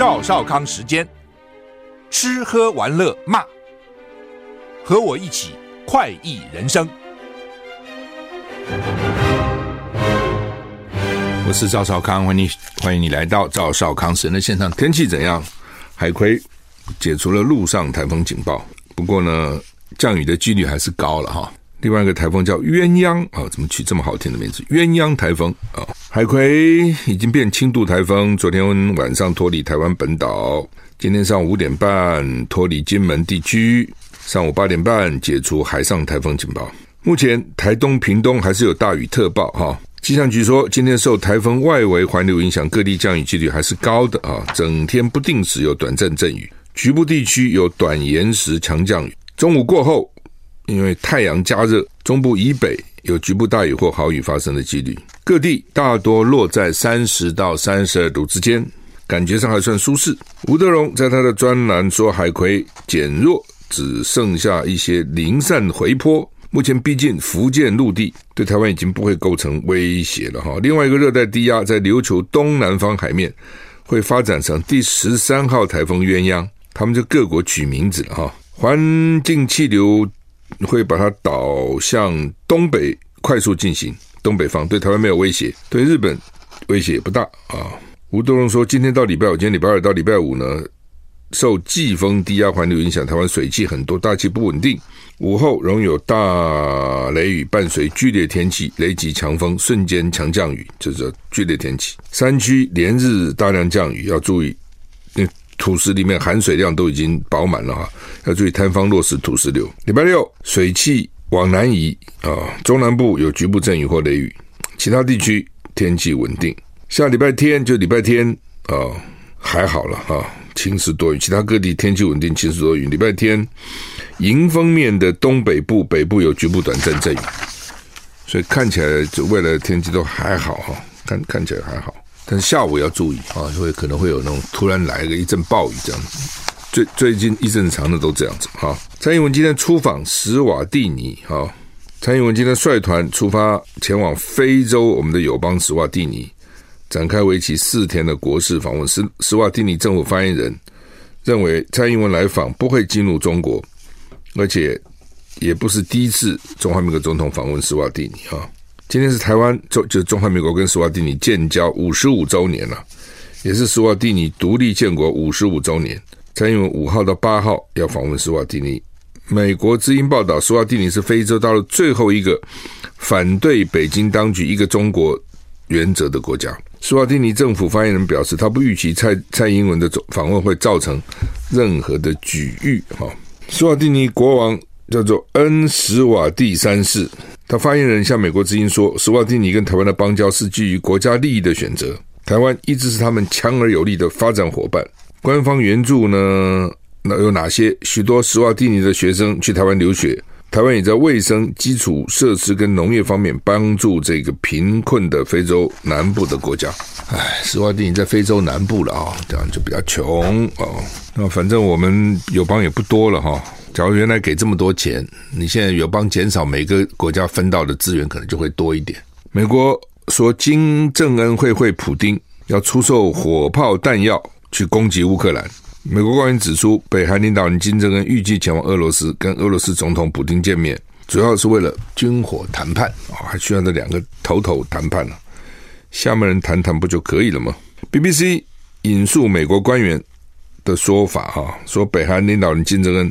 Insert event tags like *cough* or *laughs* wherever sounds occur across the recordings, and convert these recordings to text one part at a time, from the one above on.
赵少康时间，吃喝玩乐骂，和我一起快意人生。我是赵少康，欢迎你，欢迎你来到赵少康时间的现场。天气怎样？海葵解除了陆上台风警报，不过呢，降雨的几率还是高了哈。另外一个台风叫鸳鸯啊，怎么取这么好听的名字？鸳鸯台风啊，海葵已经变轻度台风，昨天晚上脱离台湾本岛，今天上午五点半脱离金门地区，上午八点半解除海上台风警报。目前台东、屏东还是有大雨特报哈。气象局说，今天受台风外围环流影响，各地降雨几率还是高的啊，整天不定时有短暂阵雨，局部地区有短延时强降雨，中午过后。因为太阳加热，中部以北有局部大雨或豪雨发生的几率。各地大多落在三十到三十二度之间，感觉上还算舒适。吴德荣在他的专栏说，海葵减弱，只剩下一些零散回波。目前逼近福建陆地，对台湾已经不会构成威胁了哈。另外一个热带低压在琉球东南方海面会发展成第十三号台风鸳鸯，他们就各国取名字了哈。环境气流。会把它导向东北快速进行，东北方对台湾没有威胁，对日本威胁也不大啊。吴德荣说，今天到礼拜五，今天礼拜二到礼拜五呢，受季风低压环流影响，台湾水汽很多，大气不稳定，午后容有大雷雨，伴随剧烈天气，雷击强风，瞬间强降雨，这是剧烈天气。山区连日大量降雨，要注意。土石里面含水量都已经饱满了哈，要注意坍方落石土石流。礼拜六水汽往南移啊，中南部有局部阵雨或雷雨，其他地区天气稳定。下礼拜天就礼拜天啊还好了哈，晴时多云，其他各地天气稳定，晴时多云。礼拜天迎风面的东北部、北部有局部短暂阵雨，所以看起来就未来的天气都还好哈，看看起来还好。但是下午要注意啊，会可能会有那种突然来个一阵暴雨这样子。最最近一阵长的都这样子哈。蔡英文今天出访史瓦蒂尼哈，蔡英文今天率团出发前往非洲，我们的友邦史瓦蒂尼，展开为期四天的国事访问。史史瓦蒂尼政府发言人认为，蔡英文来访不会进入中国，而且也不是第一次中华民国总统访问斯瓦蒂尼哈。今天是台湾中，就是中华民国跟斯瓦蒂尼建交五十五周年了，也是斯瓦蒂尼独立建国五十五周年。蔡英文五号到八号要访问斯瓦蒂尼。美国之音报道，史瓦蒂尼是非洲到了最后一个反对北京当局一个中国原则的国家。史瓦蒂尼政府发言人表示，他不预期蔡蔡英文的访问会造成任何的举遇。哈，史瓦蒂尼国王叫做恩什瓦蒂三世。他发言人向美国之音说：“斯瓦蒂尼跟台湾的邦交是基于国家利益的选择，台湾一直是他们强而有力的发展伙伴。官方援助呢？那有哪些？许多斯瓦蒂尼的学生去台湾留学，台湾也在卫生、基础设施跟农业方面帮助这个贫困的非洲南部的国家。唉，斯瓦蒂尼在非洲南部了啊，这样就比较穷啊。那反正我们友邦也不多了哈。”假如原来给这么多钱，你现在有帮减少，每个国家分到的资源可能就会多一点。美国说金正恩会会普丁要出售火炮弹药去攻击乌克兰。美国官员指出，北韩领导人金正恩预计前往俄罗斯跟俄罗斯总统普丁见面，主要是为了军火谈判啊，还需要这两个头头谈判呢。下面人谈谈不就可以了吗？BBC 引述美国官员。的说法哈，说北韩领导人金正恩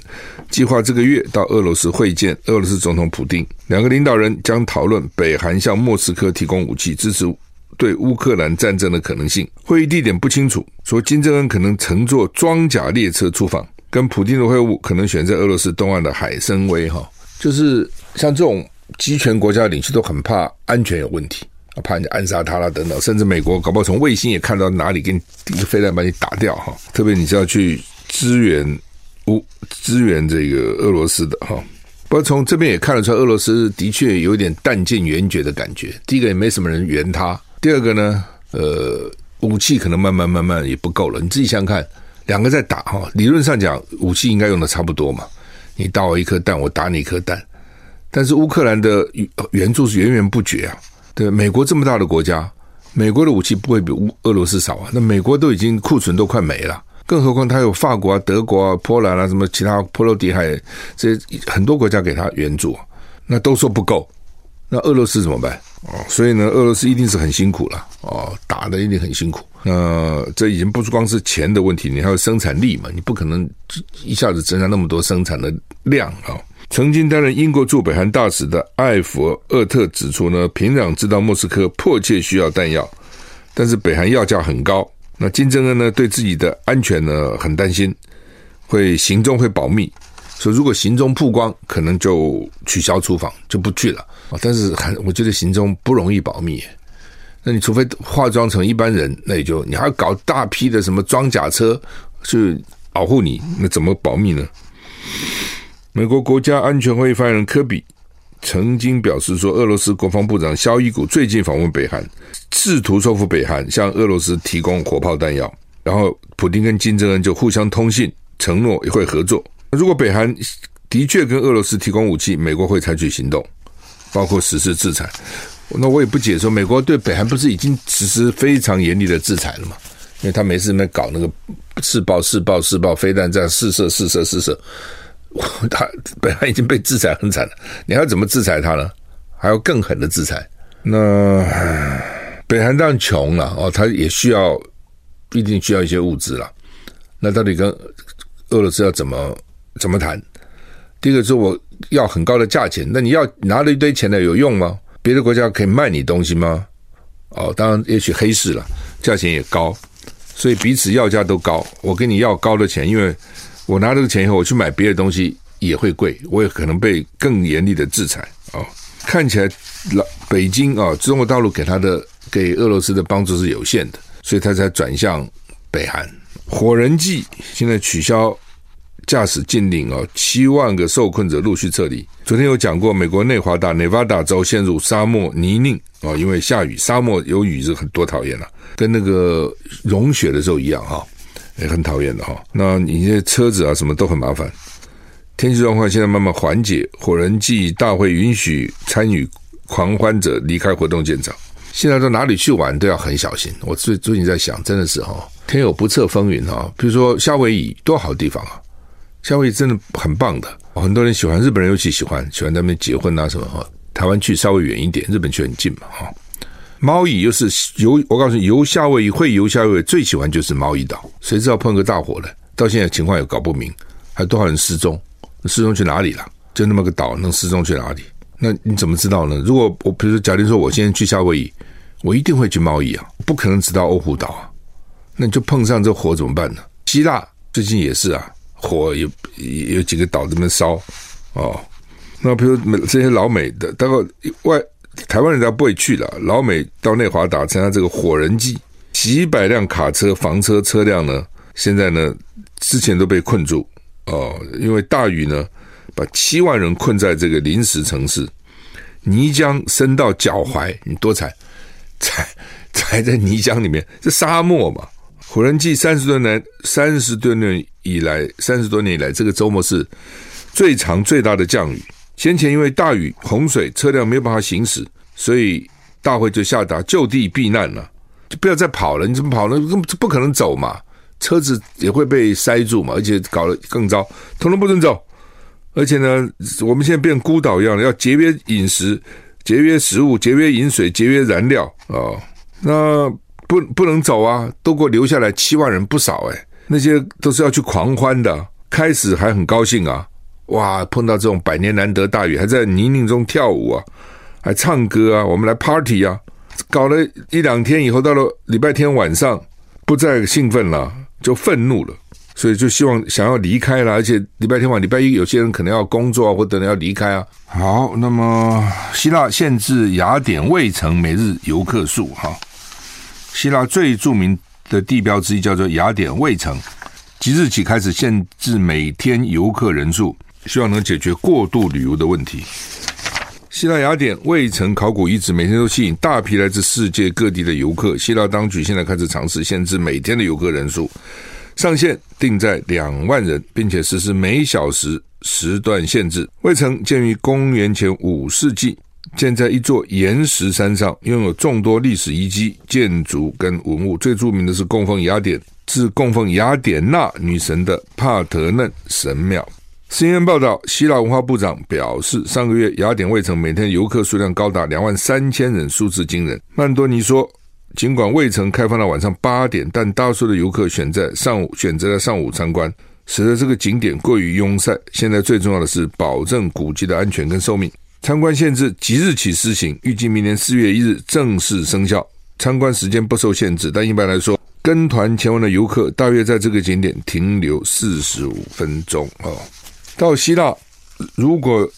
计划这个月到俄罗斯会见俄罗斯总统普丁，两个领导人将讨论北韩向莫斯科提供武器，支持对乌克兰战争的可能性。会议地点不清楚，说金正恩可能乘坐装甲列车出访，跟普丁的会晤可能选在俄罗斯东岸的海参崴哈。就是像这种集权国家领袖都很怕安全有问题，怕人家暗杀他啦等等，甚至美国搞不好从卫星也看到哪里给你一个飞弹把你打掉哈。特别你是要去支援乌支援这个俄罗斯的哈。不过从这边也看得出来，俄罗斯的确有点弹尽援绝的感觉。第一个也没什么人援他，第二个呢，呃，武器可能慢慢慢慢也不够了。你自己想想看，两个在打哈，理论上讲武器应该用的差不多嘛。你打我一颗弹，我打你一颗弹。但是乌克兰的援助是源源不绝啊！对，美国这么大的国家，美国的武器不会比俄罗斯少啊。那美国都已经库存都快没了，更何况他有法国啊、德国啊、波兰啊，什么其他波罗的海这些很多国家给他援助，那都说不够。那俄罗斯怎么办？哦，所以呢，俄罗斯一定是很辛苦了哦，打的一定很辛苦。那这已经不是光是钱的问题，你还有生产力嘛？你不可能一下子增加那么多生产的量啊。曾经担任英国驻北韩大使的艾弗厄特指出呢，平壤知道莫斯科迫切需要弹药，但是北韩要价很高。那金正恩呢，对自己的安全呢很担心，会行踪会保密，说如果行踪曝光，可能就取消出访，就不去了啊。但是还我觉得行踪不容易保密。那你除非化妆成一般人，那也就你还要搞大批的什么装甲车去保护你，那怎么保密呢？美国国家安全会议发言人科比曾经表示说，俄罗斯国防部长肖伊古最近访问北韩，试图说服北韩向俄罗斯提供火炮弹药。然后，普丁跟金正恩就互相通信，承诺也会合作。如果北韩的确跟俄罗斯提供武器，美国会采取行动，包括实施制裁。那我也不解说，美国对北韩不是已经实施非常严厉的制裁了吗？因为他每次在搞那个试爆、试爆、试爆飞弹，这样试射、试射、试射，*laughs* 他本来已经被制裁很惨了。你还要怎么制裁他呢？还要更狠的制裁？那北韩当然穷了哦，他也需要，一定需要一些物资了。那到底跟俄罗斯要怎么怎么谈？第一个是我要很高的价钱，那你要拿了一堆钱来有用吗？别的国家可以卖你东西吗？哦，当然，也许黑市了，价钱也高，所以彼此要价都高。我跟你要高的钱，因为我拿这个钱以后，我去买别的东西也会贵，我也可能被更严厉的制裁。哦，看起来老北京啊，中国大陆给他的给俄罗斯的帮助是有限的，所以他才转向北韩。火人计现在取消。驾驶禁令啊，七万个受困者陆续撤离。昨天有讲过，美国内华达、内华达州陷入沙漠泥泞啊，因为下雨，沙漠有雨是很多讨厌了，跟那个融雪的时候一样哈，也很讨厌的哈。那你这车子啊，什么都很麻烦。天气状况现在慢慢缓解，火人祭大会允许参与狂欢者离开活动现场。现在到哪里去玩都要很小心。我最最近在想，真的是哈，天有不测风云哈。比如说夏威夷，多好地方啊！夏威夷真的很棒的，很多人喜欢，日本人尤其喜欢，喜欢在那边结婚啊什么哈。台湾去稍微远一点，日本去很近嘛哈。猫蚁又是游，我告诉你，游夏威夷会游夏威夷最喜欢就是猫蚁岛，谁知道碰个大火了，到现在情况也搞不明，还多少人失踪？失踪去哪里了？就那么个岛，能失踪去哪里？那你怎么知道呢？如果我比如说，假定说我现在去夏威夷，我一定会去猫蚁啊，不可能只到欧胡岛啊。那你就碰上这火怎么办呢？希腊最近也是啊。火有有几个岛这么烧哦，那比如这些老美的，大概外台湾人家不会去了。老美到内华达参加这个火人祭，几百辆卡车、房车车辆呢，现在呢之前都被困住哦，因为大雨呢把七万人困在这个临时城市，泥浆深到脚踝，你多惨，*laughs* 踩踩在泥浆里面，这沙漠嘛。火人祭三十多年，三十多年以来，三十多年以来，这个周末是最长最大的降雨。先前因为大雨洪水，车辆没有办法行驶，所以大会就下达就地避难了，就不要再跑了。你怎么跑呢？根本不可能走嘛，车子也会被塞住嘛，而且搞得更糟，统统不准走。而且呢，我们现在变孤岛一样的，要节约饮食、节约食物、节约饮水、节约燃料啊、哦。那。不不能走啊！都给我留下来七万人，不少哎。那些都是要去狂欢的，开始还很高兴啊，哇！碰到这种百年难得大雨，还在泥泞中跳舞啊，还唱歌啊，我们来 party 啊！搞了一两天以后，到了礼拜天晚上，不再兴奋了，就愤怒了。所以就希望想要离开了，而且礼拜天晚、礼拜一有些人可能要工作啊，或者要离开啊。好，那么希腊限制雅典卫城每日游客数哈。希腊最著名的地标之一叫做雅典卫城，即日起开始限制每天游客人数，希望能解决过度旅游的问题。希腊雅典卫城考古遗址每天都吸引大批来自世界各地的游客。希腊当局现在开始尝试限制每天的游客人数，上限定在两万人，并且实施每小时时段限制。卫城建于公元前五世纪。建在一座岩石山上，拥有众多历史遗迹、建筑跟文物。最著名的是供奉雅典，是供奉雅典娜女神的帕特嫩神庙。CNN 报道，希腊文化部长表示，上个月雅典卫城每天游客数量高达两万三千人，数字惊人。曼多尼说，尽管卫城开放到晚上八点，但大多数的游客选在上午选择在上午参观，使得这个景点过于拥塞。现在最重要的是保证古迹的安全跟寿命。参观限制即日起施行，预计明年四月一日正式生效。参观时间不受限制，但一般来说，跟团前往的游客大约在这个景点停留四十五分钟。哦，到希腊，如果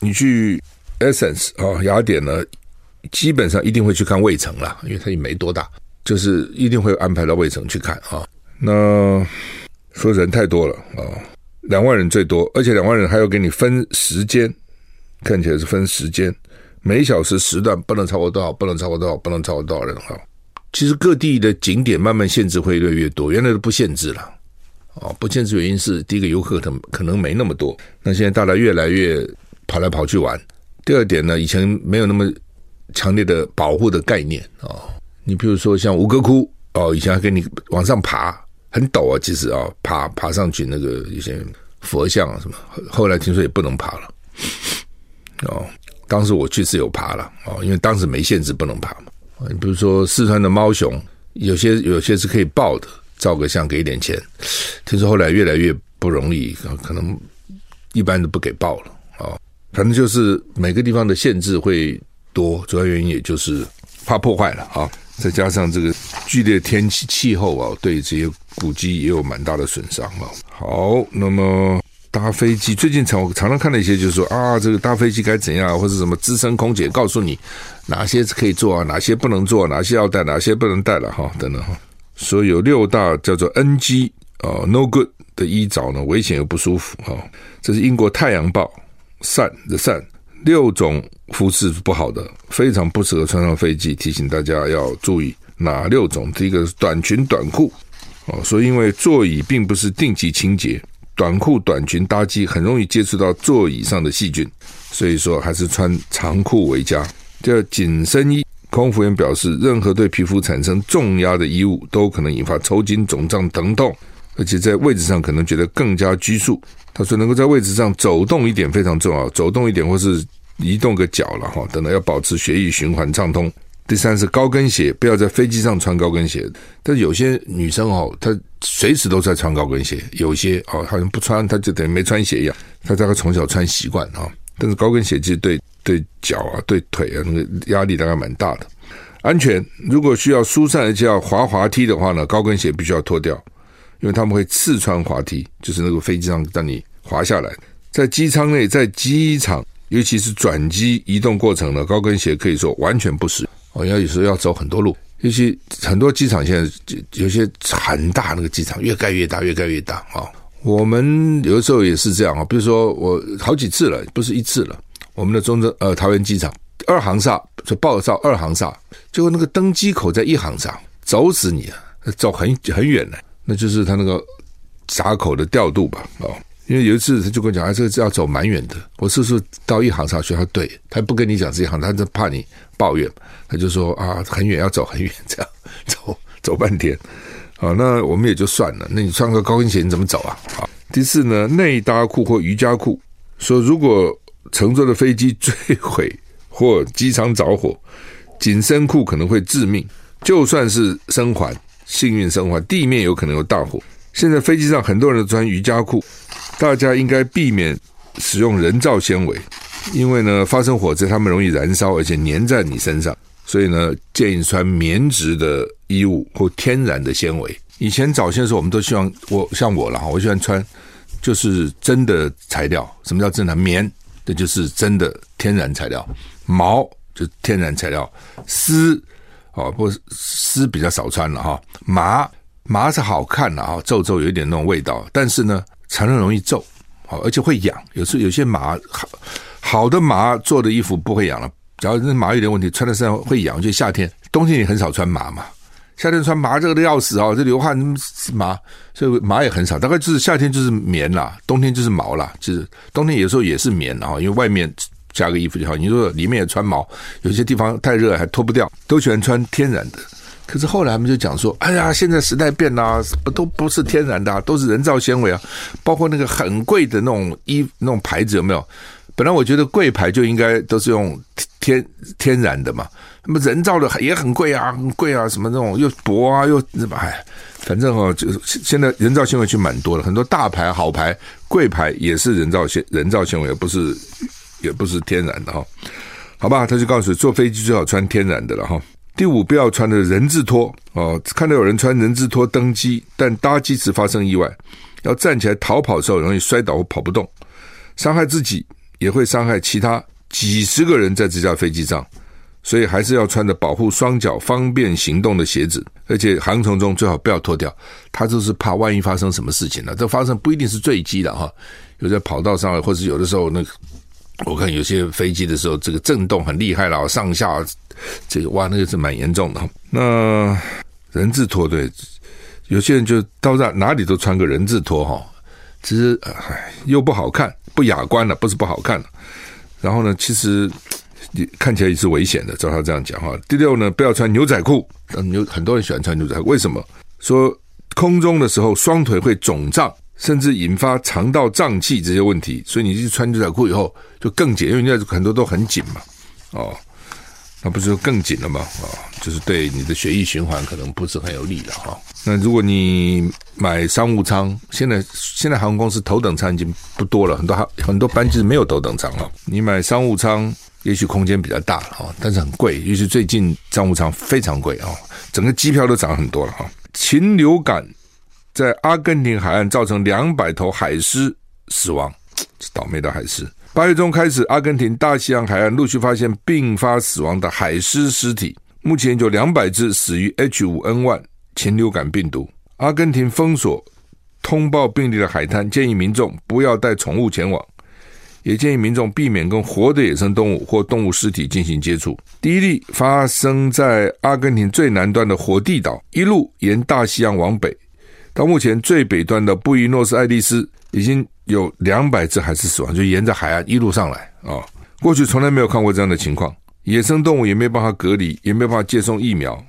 你去 Athens 啊雅典呢，基本上一定会去看卫城啦，因为它也没多大，就是一定会安排到卫城去看啊。那说人太多了啊，两万人最多，而且两万人还要给你分时间。看起来是分时间，每小时时段不能超过多少，不能超过多少，不能超过多少人哈。其实各地的景点慢慢限制会越来越多，原来都不限制了哦。不限制原因是第一个游客可能可能没那么多，那现在大家越来越跑来跑去玩。第二点呢，以前没有那么强烈的保护的概念哦。你比如说像吴哥窟哦，以前还给你往上爬，很陡啊，其实啊，爬爬上去那个一些佛像啊什么，后来听说也不能爬了。哦，当时我去是有爬了哦，因为当时没限制不能爬嘛。你比如说四川的猫熊，有些有些是可以抱的，照个相给点钱。听说后来越来越不容易，可能一般都不给报了哦。反正就是每个地方的限制会多，主要原因也就是怕破坏了啊。再加上这个剧烈天气气候啊，对这些古迹也有蛮大的损伤啊。好，那么。搭飞机最近常我常常看到一些，就是说啊，这个搭飞机该怎样，或者什么资深空姐告诉你哪些可以做啊，哪些不能做，哪些要带，哪些不能带了哈，等等哈。所以有六大叫做 NG 啊，No Good 的衣着呢，危险又不舒服哈。这是英国《太阳报》Sun The Sun 六种肤质不好的，非常不适合穿上飞机，提醒大家要注意哪六种。第一个是短裙短裤哦，说因为座椅并不是定期清洁。短裤、短裙搭机很容易接触到座椅上的细菌，所以说还是穿长裤为佳。第二，紧身衣，空服员表示，任何对皮肤产生重压的衣物都可能引发抽筋、肿胀、疼痛，而且在位置上可能觉得更加拘束。他说，能够在位置上走动一点非常重要，走动一点或是移动个脚了哈，等等，要保持血液循环畅通。第三是高跟鞋，不要在飞机上穿高跟鞋。但有些女生哦，她随时都在穿高跟鞋；有些哦，好像不穿，她就等于没穿鞋一样。她大概从小穿习惯啊。但是高跟鞋其实对对脚啊、对腿啊，那个压力大概蛮大的。安全，如果需要疏散而且要滑滑梯的话呢，高跟鞋必须要脱掉，因为他们会刺穿滑梯，就是那个飞机上让你滑下来。在机舱内，在机场，尤其是转机移动过程呢，高跟鞋可以说完全不实。哦，要有时候要走很多路，尤其很多机场现在有些很大，那个机场越盖越大，越盖越大啊。我们有的时候也是这样啊，比如说我好几次了，不是一次了。我们的中正呃桃园机场二航厦就报到二航厦，结果那个登机口在一航厦，走死你啊，走很很远呢，那就是他那个闸口的调度吧，哦。因为有一次他就跟我讲，啊，这个是要走蛮远的。我是不是到一航上去？他对，他不跟你讲这一航，他就怕你抱怨，他就说啊，很远，要走很远，这样走走半天。好，那我们也就算了。那你穿个高跟鞋你怎么走啊？好，第四呢，内搭裤或瑜伽裤，说如果乘坐的飞机坠毁或机舱着火，紧身裤可能会致命。就算是生还，幸运生还，地面有可能有大火。现在飞机上很多人都穿瑜伽裤。大家应该避免使用人造纤维，因为呢，发生火灾，它们容易燃烧，而且粘在你身上。所以呢，建议穿棉质的衣物或天然的纤维以前早些时候，我们都希望我像我了哈，我喜欢穿就是真的材料。什么叫真的？棉，这就是真的天然材料；毛就天然材料；丝哦，不丝比较少穿了哈。麻麻是好看的啊，皱皱有一点那种味道，但是呢，常常容易皱，好而且会痒。有时候有些麻好好的麻做的衣服不会痒了，只要那麻有点问题，穿在身上会痒。就夏天、冬天也很少穿麻嘛。夏天穿麻热的要死啊，这流汗麻，所以麻也很少。大概就是夏天就是棉啦，冬天就是毛啦。就是冬天有时候也是棉啊，因为外面加个衣服就好。你说里面也穿毛，有些地方太热还脱不掉，都喜欢穿天然的。可是后来他们就讲说，哎呀，现在时代变了，都不是天然的，都是人造纤维啊。包括那个很贵的那种衣那种牌子有没有？本来我觉得贵牌就应该都是用天天然的嘛。那么人造的也很贵啊，很贵啊，什么那种又薄啊，又什么哎，反正哦，就是现在人造纤维区蛮多的，很多大牌、好牌、贵牌也是人造纤人造纤维，不是也不是天然的哈。好吧，他就告诉你，坐飞机最好穿天然的了哈。第五，不要穿的人字拖哦，看到有人穿人字拖登机，但搭机时发生意外，要站起来逃跑的时候容易摔倒或跑不动，伤害自己也会伤害其他几十个人在这架飞机上。所以还是要穿着保护双脚、方便行动的鞋子，而且航程中最好不要脱掉。他就是怕万一发生什么事情了，这发生不一定是坠机的哈，*laughs* 有在跑道上，或者有的时候那个，我看有些飞机的时候，这个震动很厉害了，上下这个哇，那个是蛮严重的。那人字拖对，有些人就到哪哪里都穿个人字拖哈，其实唉又不好看，不雅观了，不是不好看了。然后呢，其实你。看起来也是危险的，照他这样讲哈。第六呢，不要穿牛仔裤。牛很多人喜欢穿牛仔裤，为什么？说空中的时候双腿会肿胀，甚至引发肠道胀气这些问题。所以你去穿牛仔裤以后就更紧，因为现在很多都很紧嘛。哦，那不是就更紧了吗？啊、就是对你的血液循环可能不是很有利了哈、哦。那如果你买商务舱，现在现在航空公司头等舱已经不多了，很多航很多班机是没有头等舱了。你买商务舱。也许空间比较大了，但是很贵。尤其最近商务舱非常贵啊，整个机票都涨很多了哈。禽流感在阿根廷海岸造成两百头海狮死亡，倒霉的海狮。八月中开始，阿根廷大西洋海岸陆续发现并发死亡的海狮尸体，目前有两百只死于 H5N1 禽流感病毒。阿根廷封锁通报病例的海滩，建议民众不要带宠物前往。也建议民众避免跟活的野生动物或动物尸体进行接触。第一例发生在阿根廷最南端的火地岛，一路沿大西洋往北，到目前最北端的布宜诺斯艾利斯，已经有两百只海狮死亡，就沿着海岸一路上来啊。过去从来没有看过这样的情况，野生动物也没办法隔离，也没办法接种疫苗，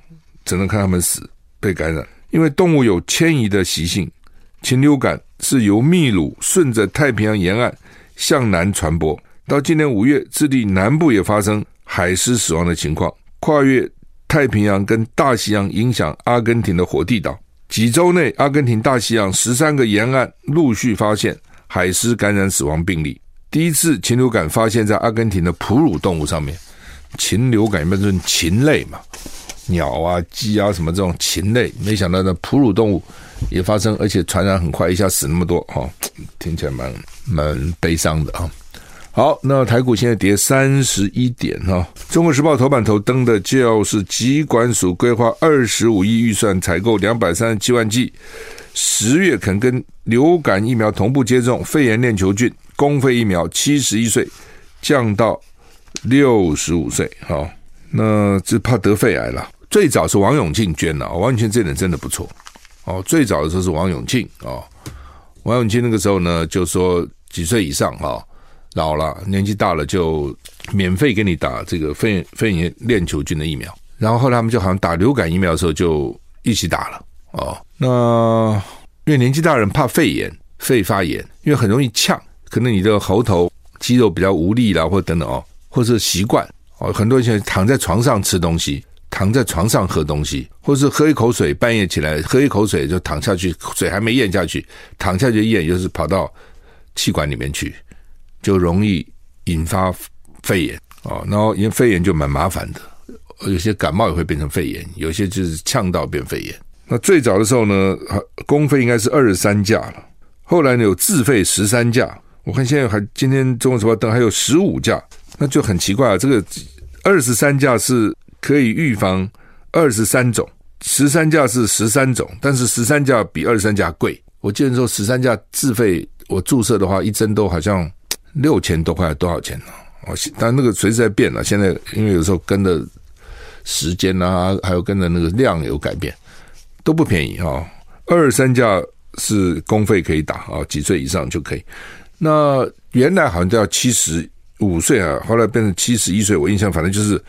只能看它们死被感染。因为动物有迁移的习性，禽流感是由秘鲁顺着太平洋沿岸。向南传播，到今年五月，智利南部也发生海狮死亡的情况。跨越太平洋跟大西洋，影响阿根廷的火地岛。几周内，阿根廷大西洋十三个沿岸陆续发现海狮感染死亡病例。第一次禽流感发现在阿根廷的哺乳动物上面。禽流感一般是禽类嘛，鸟啊、鸡啊什么这种禽类，没想到呢哺乳动物也发生，而且传染很快，一下死那么多哈，听起来蛮。蛮悲伤的啊！好，那台股现在跌三十一点哈。中国时报头版头登的就是疾管署规划二十五亿预算采购两百三十七万剂，十月肯跟流感疫苗同步接种，肺炎链球菌公费疫苗七十一岁降到六十五岁。好，那只怕得肺癌了。最早是王永庆捐的，王永庆这点真的不错哦。最早的时候是王永庆哦，王永庆那个时候呢就说。几岁以上哈，老了年纪大了就免费给你打这个肺肺炎链球菌的疫苗，然后后来他们就好像打流感疫苗的时候就一起打了哦。那因为年纪大人怕肺炎、肺发炎，因为很容易呛，可能你的喉头肌肉比较无力啦，或者等等哦，或者是习惯哦，很多人现在躺在床上吃东西，躺在床上喝东西，或者是喝一口水，半夜起来喝一口水就躺下去，水还没咽下去，躺下去咽，又是跑到。气管里面去，就容易引发肺炎啊。然后因为肺炎就蛮麻烦的，有些感冒也会变成肺炎，有些就是呛到变肺炎。那最早的时候呢，公费应该是二十三价了，后来呢有自费十三价。我看现在还今天《中国时报》登还有十五价，那就很奇怪啊。这个二十三价是可以预防二十三种，十三价是十三种，但是十三价比二十三价贵。我记得说十三价自费，我注射的话一针都好像六千多块，多少钱呢？哦，但那个随时在变了。现在因为有时候跟着时间啊，还有跟着那个量有改变，都不便宜啊。二三价是公费可以打啊，几岁以上就可以。那原来好像都要七十五岁啊，后来变成七十一岁。我印象反正就是，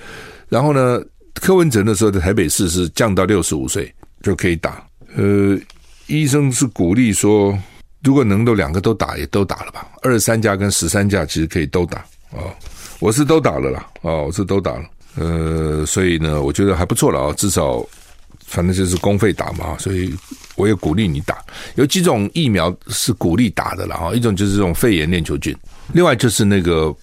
然后呢，柯文哲那时候在台北市是降到六十五岁就可以打。呃，医生是鼓励说，如果能够两个都打，也都打了吧。二十三价跟十三价其实可以都打哦，我是都打了啦，哦，我是都打了。呃，所以呢，我觉得还不错了啊，至少反正就是公费打嘛，所以。我也鼓励你打，有几种疫苗是鼓励打的了哈，一种就是这种肺炎链球菌，另外就是那个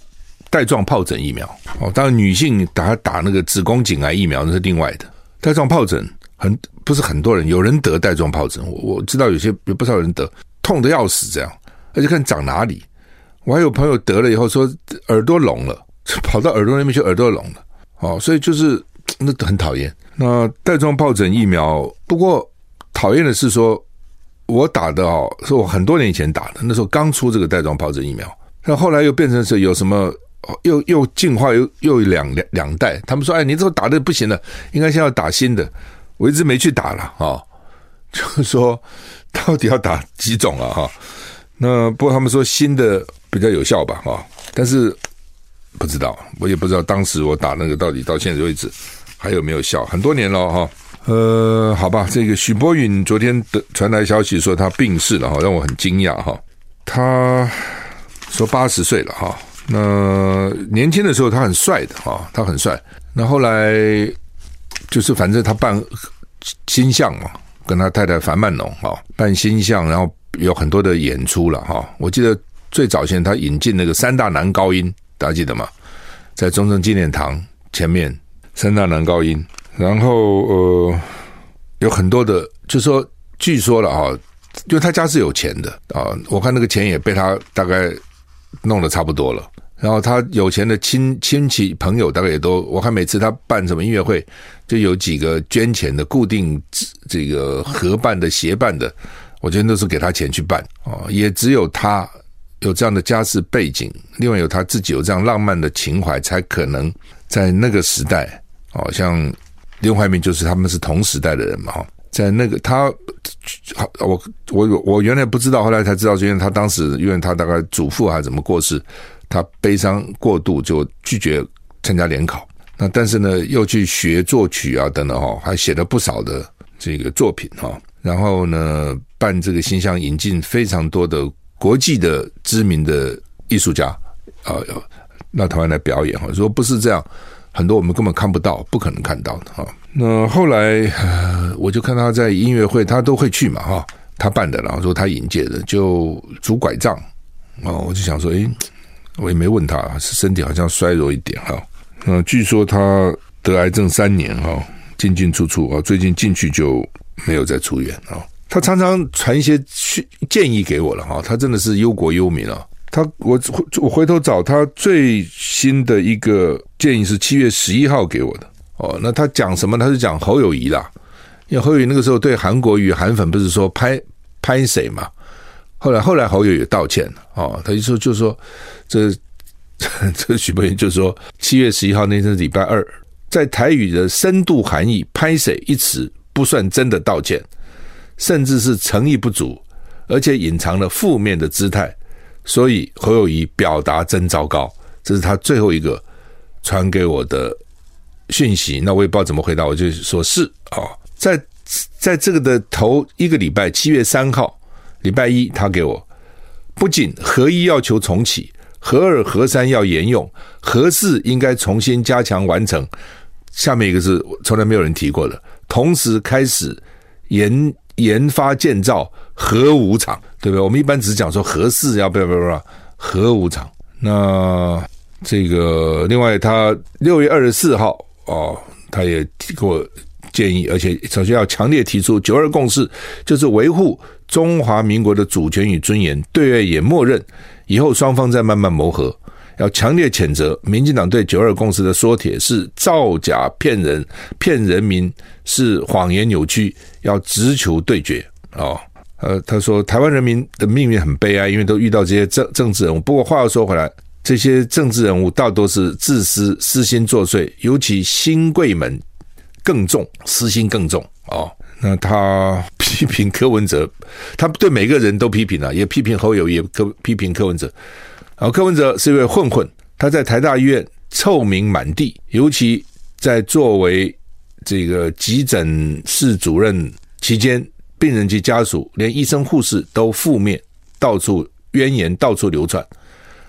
带状疱疹疫苗哦。当然，女性打打那个子宫颈癌疫苗那是另外的。带状疱疹很不是很多人，有人得带状疱疹，我我知道有些有不少人得，痛得要死这样，而且看长哪里。我还有朋友得了以后说耳朵聋了，*laughs* 跑到耳朵那边去，耳朵聋了哦，所以就是 *tsk* 那很讨厌。那带状疱疹疫苗不过。讨厌的是说，我打的哦，是我很多年以前打的，那时候刚出这个带状疱疹疫苗，那后来又变成是有什么又又进化又又两两两代，他们说，哎，你这个打的不行了，应该先要打新的，我一直没去打了啊、哦，就是说到底要打几种啊哈？那不过他们说新的比较有效吧哈，但是不知道，我也不知道当时我打那个到底到现在为止还有没有效，很多年了哈。呃，好吧，这个许博允昨天的传来消息说他病逝了哈，让我很惊讶哈。他说八十岁了哈，那年轻的时候他很帅的哈，他很帅。那后来就是反正他办星象嘛，跟他太太樊曼农哈办星象，然后有很多的演出了哈。我记得最早前他引进那个三大男高音，大家记得吗？在中正纪念堂前面三大男高音。然后呃，有很多的，就说据说了啊，因为他家是有钱的啊，我看那个钱也被他大概弄得差不多了。然后他有钱的亲亲戚朋友大概也都，我看每次他办什么音乐会，就有几个捐钱的固定这个合办的协办的，我觉得都是给他钱去办哦。也只有他有这样的家世背景，另外有他自己有这样浪漫的情怀，才可能在那个时代，好像。林怀民就是他们是同时代的人嘛，哈，在那个他，我我我原来不知道，后来才知道，因为他当时因为他大概祖父还是怎么过世，他悲伤过度就拒绝参加联考，那但是呢又去学作曲啊等等哈，还写了不少的这个作品哈，然后呢办这个新乡引进非常多的国际的知名的艺术家啊，到台湾来表演哈，说不是这样。很多我们根本看不到，不可能看到的哈。那后来我就看他在音乐会，他都会去嘛哈。他办的，然后说他引荐的，就拄拐杖哦。我就想说，诶，我也没问他，是身体好像衰弱一点哈。嗯，据说他得癌症三年哈，进进出出啊，最近进去就没有再出院啊。他常常传一些建议给我了哈，他真的是忧国忧民啊。他我我回头找他最新的一个建议是七月十一号给我的哦，那他讲什么？他是讲侯友谊啦，因为侯友谊那个时候对韩国语韩粉不是说拍拍谁嘛？后来后来侯友也道歉了哦，他就说就说这 *laughs* 这许博允就说七月十一号那天是礼拜二，在台语的深度含义，拍谁一词不算真的道歉，甚至是诚意不足，而且隐藏了负面的姿态。所以侯友宜表达真糟糕，这是他最后一个传给我的讯息。那我也不知道怎么回答，我就说是啊、哦，在在这个的头一个礼拜，七月三号礼拜一，他给我不仅核一要求重启，核二核三要沿用，核四应该重新加强完成。下面一个是从来没有人提过的，同时开始研研发建造。核五厂，对不对？我们一般只讲说核四要不要不要核五厂。那这个另外，他六月二十四号哦，他也给我建议，而且首先要强烈提出九二共识，就是维护中华民国的主权与尊严。对外也默认，以后双方再慢慢磨合。要强烈谴责民进党对九二共识的说帖是造假骗人，骗人民是谎言扭曲，要直球对决。哦，呃，他说台湾人民的命运很悲哀，因为都遇到这些政政治人物。不过话又说回来。这些政治人物大多是自私、私心作祟，尤其新贵们更重，私心更重哦。那他批评柯文哲，他对每个人都批评了，也批评侯友，也柯批评柯文哲。然后柯文哲是一位混混，他在台大医院臭名满地，尤其在作为这个急诊室主任期间，病人及家属连医生护士都负面，到处冤言到处流传。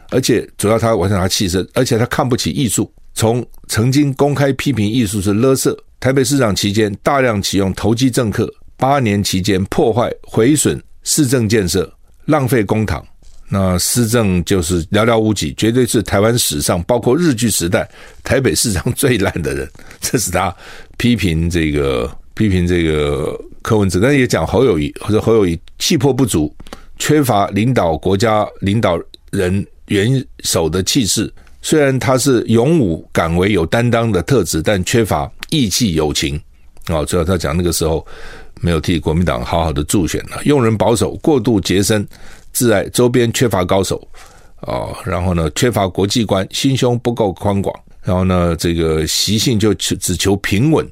而且主要他我想他气声，而且他看不起艺术，从曾经公开批评艺术是垃圾。台北市长期间大量启用投机政客，八年期间破坏毁损市政建设，浪费公帑，那施政就是寥寥无几，绝对是台湾史上包括日据时代台北市长最烂的人。这是他批评这个批评这个柯文哲，但也讲侯友宜或者侯友宜气魄不足，缺乏领导国家领导人。元首的气势，虽然他是勇武敢为、有担当的特质，但缺乏义气友情。哦，主要他讲那个时候没有替国民党好好的助选了，用人保守，过度洁身自爱，周边缺乏高手。哦，然后呢，缺乏国际观，心胸不够宽广。然后呢，这个习性就只只求平稳。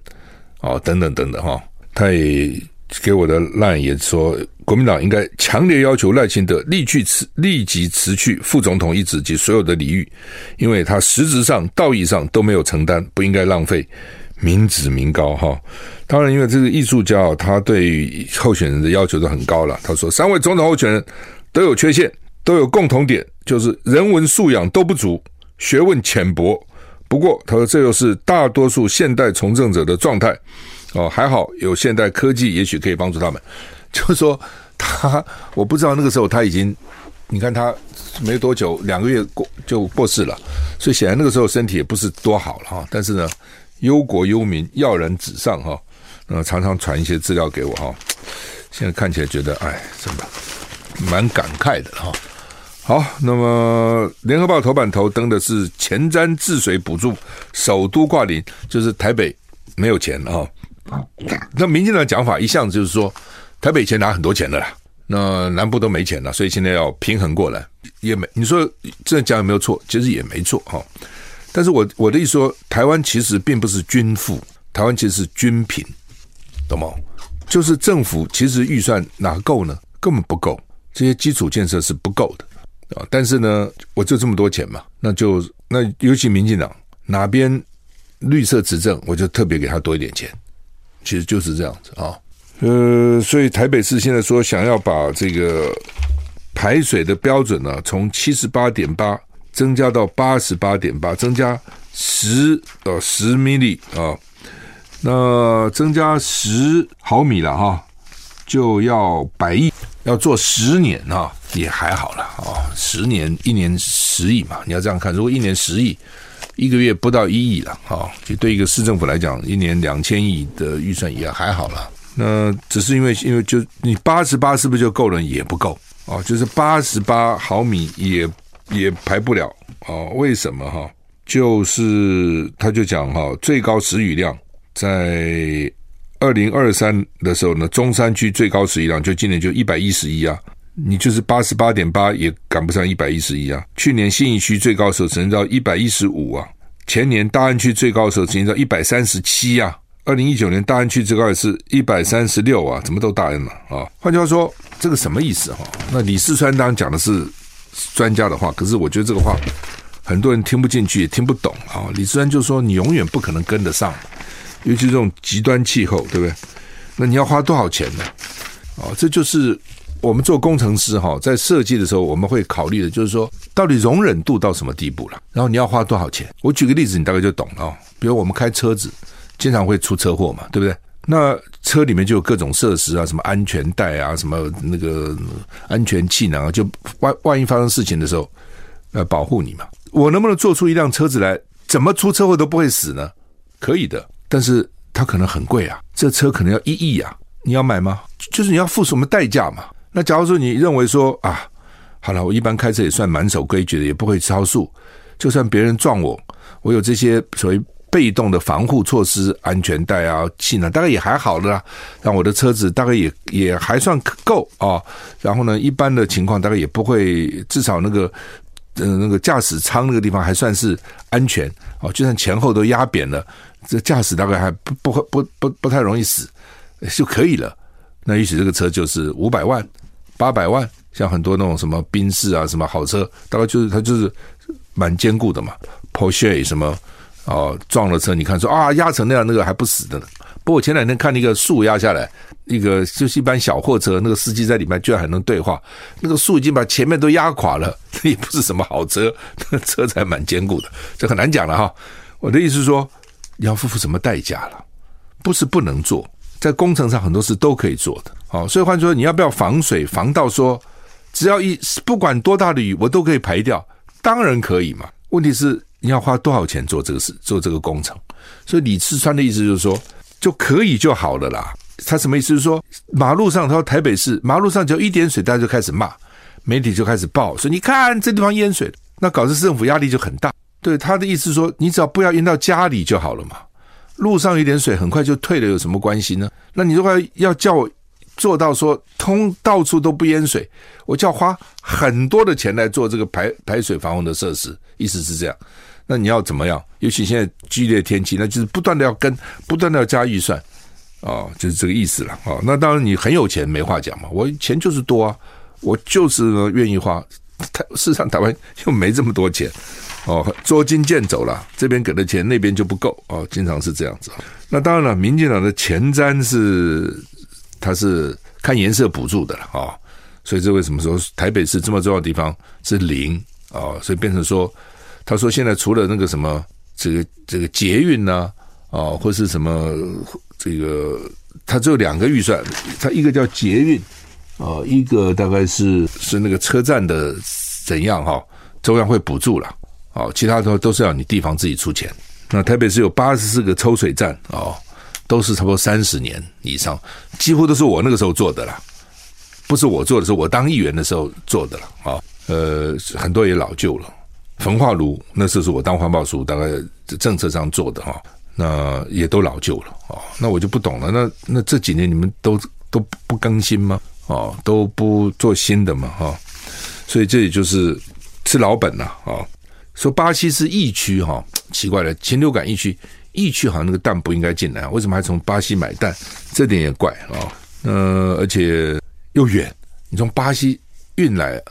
哦，等等等等哈，他也给我的赖也说。国民党应该强烈要求赖清德立即辞立即辞去副总统一职及所有的礼遇，因为他实质上、道义上都没有承担，不应该浪费民脂民膏哈。当然，因为这个艺术家，他对于候选人的要求都很高了。他说，三位总统候选人都有缺陷，都有共同点，就是人文素养都不足，学问浅薄。不过，他说这又是大多数现代从政者的状态哦。还好有现代科技，也许可以帮助他们。就是说他，我不知道那个时候他已经，你看他没多久，两个月过就过世了，所以显然那个时候身体也不是多好了哈。但是呢，忧国忧民，跃然纸上哈，呃，常常传一些资料给我哈。现在看起来觉得，哎，真的蛮感慨的哈。好，那么联合报头版头登的是前瞻治水补助，首都挂零，就是台北没有钱哈。那民进党讲法一向就是说。台北以前拿很多钱的啦，那南部都没钱了，所以现在要平衡过来，也没你说这讲有没有错？其实也没错哈。但是我我的意思说，台湾其实并不是军富，台湾其实是军贫，懂吗？就是政府其实预算哪够呢？根本不够，这些基础建设是不够的啊。但是呢，我就这么多钱嘛，那就那尤其民进党哪边绿色执政，我就特别给他多一点钱，其实就是这样子啊。呃，所以台北市现在说想要把这个排水的标准呢，从七十八点八增加到八十八点八，增加十呃十米里啊，那增加十毫米了哈，就要百亿，要做十年啊，也还好了啊，十年一年十亿嘛，你要这样看，如果一年十亿，一个月不到一亿了啊，就对一个市政府来讲，一年两千亿的预算也还好了。那只是因为，因为就你八十八是不是就够了？也不够哦，就是八十八毫米也也排不了哦。为什么哈？就是他就讲哈，最高时雨量在二零二三的时候呢，中山区最高时雨量就今年就一百一十一啊，你就是八十八点八也赶不上一百一十一啊。去年信义区最高时候只能到一百一十五啊，前年大安区最高时候只能到一百三十七啊。二零一九年大安区最高也是一百三十六啊，怎么都大安了啊？换句话说，这个什么意思哈？那李四川当然讲的是专家的话，可是我觉得这个话很多人听不进去，也听不懂啊。李四川就说，你永远不可能跟得上，尤其这种极端气候，对不对？那你要花多少钱呢？哦，这就是我们做工程师哈，在设计的时候我们会考虑的，就是说到底容忍度到什么地步了，然后你要花多少钱？我举个例子，你大概就懂了。比如我们开车子。经常会出车祸嘛，对不对？那车里面就有各种设施啊，什么安全带啊，什么那个安全气囊啊，就万万一发生事情的时候，呃，保护你嘛。我能不能做出一辆车子来，怎么出车祸都不会死呢？可以的，但是它可能很贵啊，这车可能要一亿啊，你要买吗？就是你要付什么代价嘛？那假如说你认为说啊，好了，我一般开车也算蛮守规矩的，也不会超速，就算别人撞我，我有这些所谓被动的防护措施，安全带啊、气囊，大概也还好的啦。让我的车子大概也也还算够啊。然后呢，一般的情况大概也不会，至少那个。嗯，那个驾驶舱那个地方还算是安全哦，就算前后都压扁了，这驾驶大概还不不不不不，不太容易死就可以了。那也许这个车就是五百万、八百万，像很多那种什么宾士啊、什么好车，大概就是它就是蛮坚固的嘛。Porsche 什么哦，撞了车，你看说啊压成那样，那个还不死的呢。不过我前两天看那个树压下来。一个就是一般小货车，那个司机在里面居然还能对话。那个树已经把前面都压垮了，那 *laughs* 也不是什么好车，那车才蛮坚固的，这很难讲了哈。我的意思是说，要付出什么代价了？不是不能做，在工程上很多事都可以做的。好，所以换说，你要不要防水防到说，只要一不管多大的雨，我都可以排掉？当然可以嘛。问题是你要花多少钱做这个事，做这个工程？所以李四川的意思就是说，就可以就好了啦。他什么意思？是说，马路上，他说台北市马路上只要一点水，大家就开始骂，媒体就开始报，说你看这地方淹水，那搞得政府压力就很大。对他的意思是说，你只要不要淹到家里就好了嘛。路上一点水很快就退了，有什么关系呢？那你如果要叫我做到说通到处都不淹水，我就要花很多的钱来做这个排排水防洪的设施，意思是这样。那你要怎么样？尤其现在剧烈天气，那就是不断的要跟，不断的要加预算。哦，就是这个意思了。哦，那当然你很有钱，没话讲嘛。我钱就是多啊，我就是愿意花。台事实上台湾又没这么多钱。哦，捉襟见肘了，这边给的钱那边就不够。哦，经常是这样子。那当然了，民进党的前瞻是他是看颜色补助的了。哦，所以这为什么说台北市这么重要的地方是零？哦，所以变成说，他说现在除了那个什么这个这个捷运呢、啊？或是什么这个，他只有两个预算，他一个叫捷运，哦，一个大概是是那个车站的怎样哈，中央会补助了，哦，其他都都是要你地方自己出钱。那台北是有八十四个抽水站，哦，都是差不多三十年以上，几乎都是我那个时候做的了，不是我做的，是我当议员的时候做的了，啊，呃，很多也老旧了，焚化炉那时候是我当环保署大概政策上做的哈。那也都老旧了哦，那我就不懂了。那那这几年你们都都不更新吗？哦，都不做新的嘛？哈，所以这也就是吃老本了啊。说巴西是疫区哈，奇怪了，禽流感疫区，疫区好像那个蛋不应该进来，为什么还从巴西买蛋？这点也怪啊。呃，而且又远，你从巴西运来。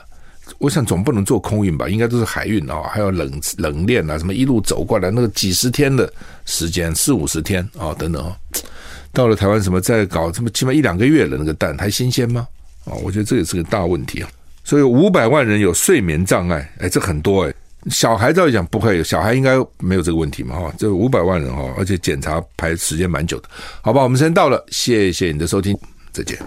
我想总不能做空运吧，应该都是海运啊，还有冷冷链啊，什么一路走过来，那个几十天的时间，四五十天啊，等等啊，到了台湾什么再搞这么起码一两个月了，那个蛋还新鲜吗？啊，我觉得这也是个大问题啊。所以五百万人有睡眠障碍，哎，这很多哎。小孩照理讲不会有，小孩应该没有这个问题嘛哈。这五百万人哈，而且检查排时间蛮久的，好吧？我们时间到了，谢谢你的收听，再见。